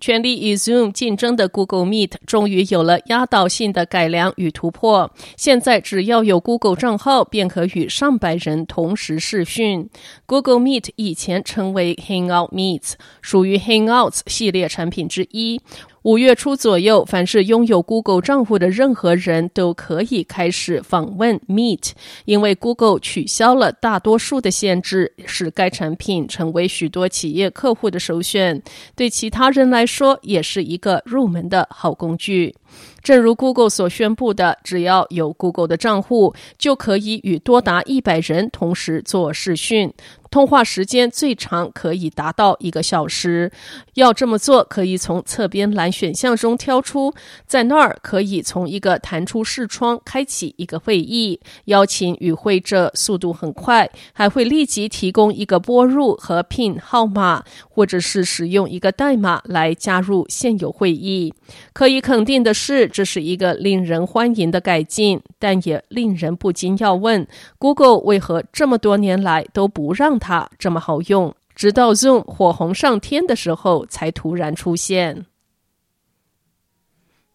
全力与 Zoom 竞争的 Google Meet 终于有了压倒性的改良与突破。现在只要有 Google 账号，便可与上百人同时视讯。Google Meet 以前称为 Hangout Meet，属于 Hangouts 系列产品之一。五月初左右，凡是拥有 Google 账户的任何人都可以开始访问 Meet，因为 Google 取消了大多数的限制，使该产品成为许多企业客户的首选。对其他人来说，也是一个入门的好工具。正如 Google 所宣布的，只要有 Google 的账户，就可以与多达一百人同时做视讯。通话时间最长可以达到一个小时。要这么做，可以从侧边栏选项中挑出，在那儿可以从一个弹出视窗开启一个会议，邀请与会者速度很快，还会立即提供一个拨入和 PIN 号码，或者是使用一个代码来加入现有会议。可以肯定的是，这是一个令人欢迎的改进，但也令人不禁要问：Google 为何这么多年来都不让它这么好用，直到 Zoom 火红上天的时候才突然出现。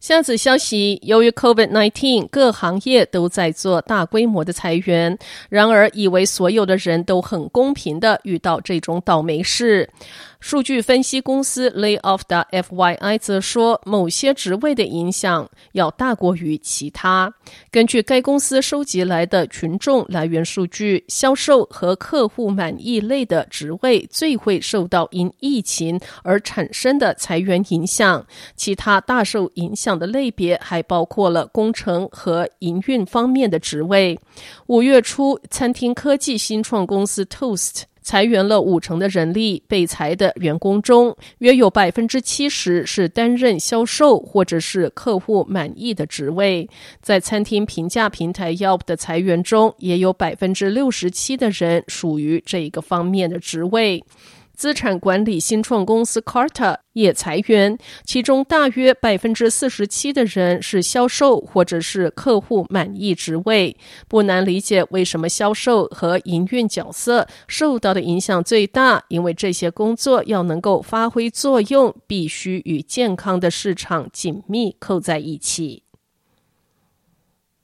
下次消息，由于 COVID-19，各行业都在做大规模的裁员。然而，以为所有的人都很公平的遇到这种倒霉事。数据分析公司 Layoff 的 FYI 则说，某些职位的影响要大过于其他。根据该公司收集来的群众来源数据，销售和客户满意类的职位最会受到因疫情而产生的裁员影响。其他大受影响的类别还包括了工程和营运方面的职位。五月初，餐厅科技新创公司 Toast。裁员了五成的人力，被裁的员工中，约有百分之七十是担任销售或者是客户满意的职位。在餐厅评价平台 Yelp 的裁员中，也有百分之六十七的人属于这一个方面的职位。资产管理新创公司 Carta 也裁员，其中大约百分之四十七的人是销售或者是客户满意职位。不难理解为什么销售和营运角色受到的影响最大，因为这些工作要能够发挥作用，必须与健康的市场紧密扣在一起。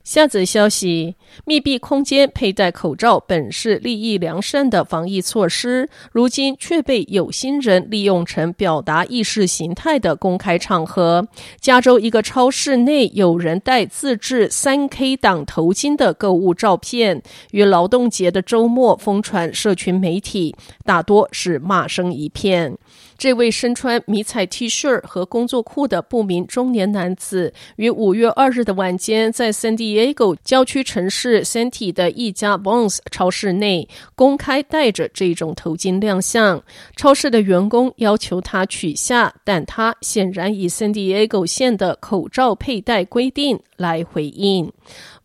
下则消息：密闭空间佩戴口罩本是利益良善的防疫措施，如今却被有心人利用成表达意识形态的公开场合。加州一个超市内有人戴自制三 K 党头巾的购物照片，于劳动节的周末疯传社群媒体，大多是骂声一片。这位身穿迷彩 T 恤和工作裤的不明中年男子，于五月二日的晚间，在 San Diego 郊区城市 Santee 的一家 Vons 超市内公开戴着这种头巾亮相。超市的员工要求他取下，但他显然以 San Diego 县的口罩佩戴规定来回应。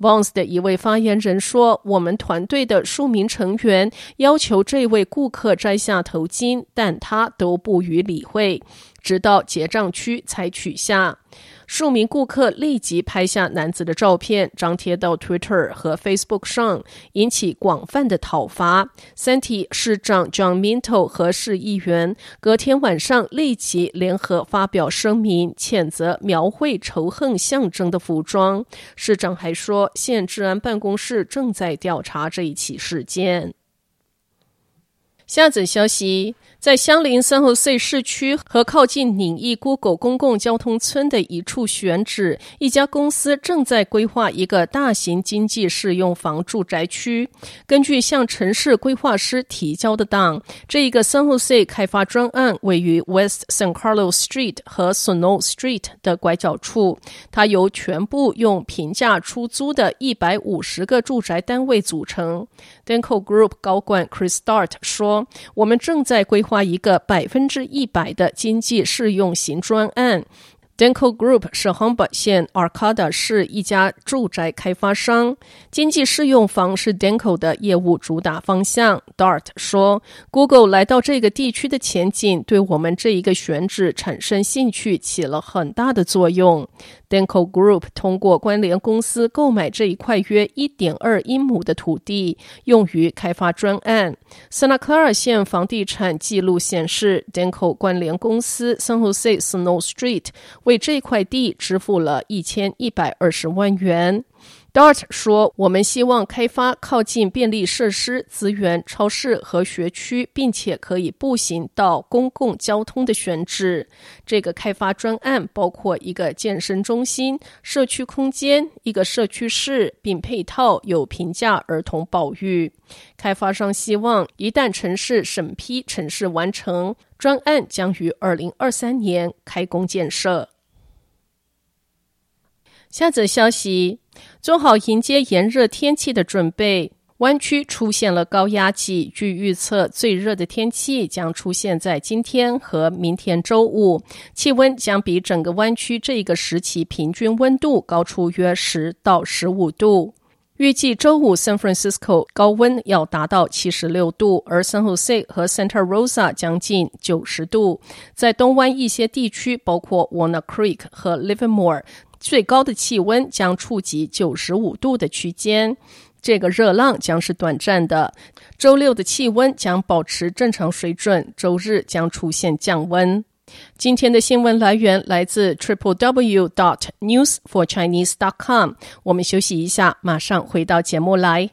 Vons 的一位发言人说：“我们团队的数名成员要求这位顾客摘下头巾，但他都不予理会，直到结账区才取下。”数名顾客立即拍下男子的照片，张贴到 Twitter 和 Facebook 上，引起广泛的讨伐。Santee 市长 John Minto 和市议员隔天晚上立即联合发表声明，谴责描绘仇恨象征的服装。市长还说，县治安办公室正在调查这一起事件。下则消息。在相邻 San Jose 市区和靠近岭义 Google 公共交通村的一处选址，一家公司正在规划一个大型经济适用房住宅区。根据向城市规划师提交的档，这一个 San Jose 开发专案位于 West San Carlos Street 和 Snow Street 的拐角处。它由全部用平价出租的一百五十个住宅单位组成。Denko Group 高管 Chris Start 说：“我们正在规划。”划一个百分之一百的经济适用型专案。Denko Group 是 Humboldt 县 Arcata 市一家住宅开发商，经济适用房是 Denko 的业务主打方向。Dart 说，Google 来到这个地区的前景对我们这一个选址产生兴趣起了很大的作用。Denko Group 通过关联公司购买这一块约一点二英亩的土地，用于开发专案。Santa Clara 县房地产记录显示，Denko 关联公司 San Jose Snow Street 为这块地支付了一千一百二十万元。Dart 说：“我们希望开发靠近便利设施、资源、超市和学区，并且可以步行到公共交通的选址。这个开发专案包括一个健身中心、社区空间、一个社区室，并配套有平价儿童保育。开发商希望一旦城市审批城市完成，专案将于二零二三年开工建设。”下则消息。做好迎接炎热天气的准备。湾区出现了高压脊，据预测，最热的天气将出现在今天和明天周五，气温将比整个湾区这一个时期平均温度高出约十到十五度。预计周五 San Francisco 高温要达到七十六度，而 San Jose 和 Santa Rosa 将近九十度。在东湾一些地区，包括 Walnut Creek 和 Livermore。最高的气温将触及九十五度的区间，这个热浪将是短暂的。周六的气温将保持正常水准，周日将出现降温。今天的新闻来源来自 triple w dot news for chinese dot com。我们休息一下，马上回到节目来。